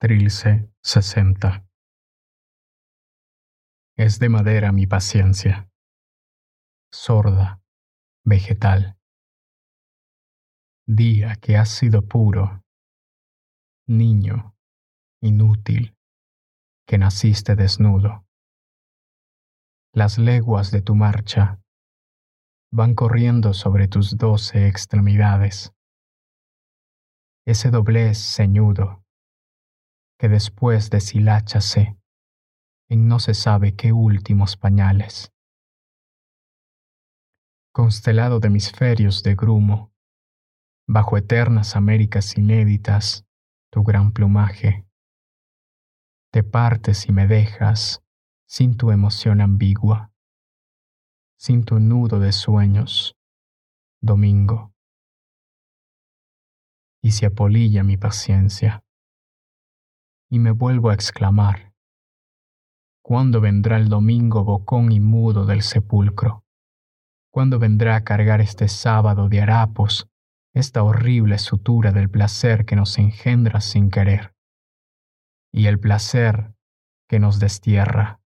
Trilce 60 Es de madera mi paciencia, sorda, vegetal. Día que has sido puro, niño, inútil, que naciste desnudo. Las leguas de tu marcha van corriendo sobre tus doce extremidades. Ese doblez ceñudo que después deshiláchase en no se sabe qué últimos pañales. Constelado de hemisferios de grumo, bajo eternas Américas inéditas, tu gran plumaje, te partes y me dejas sin tu emoción ambigua, sin tu nudo de sueños, domingo. Y se apolilla mi paciencia y me vuelvo a exclamar, ¿cuándo vendrá el domingo bocón y mudo del sepulcro? ¿Cuándo vendrá a cargar este sábado de harapos, esta horrible sutura del placer que nos engendra sin querer? Y el placer que nos destierra.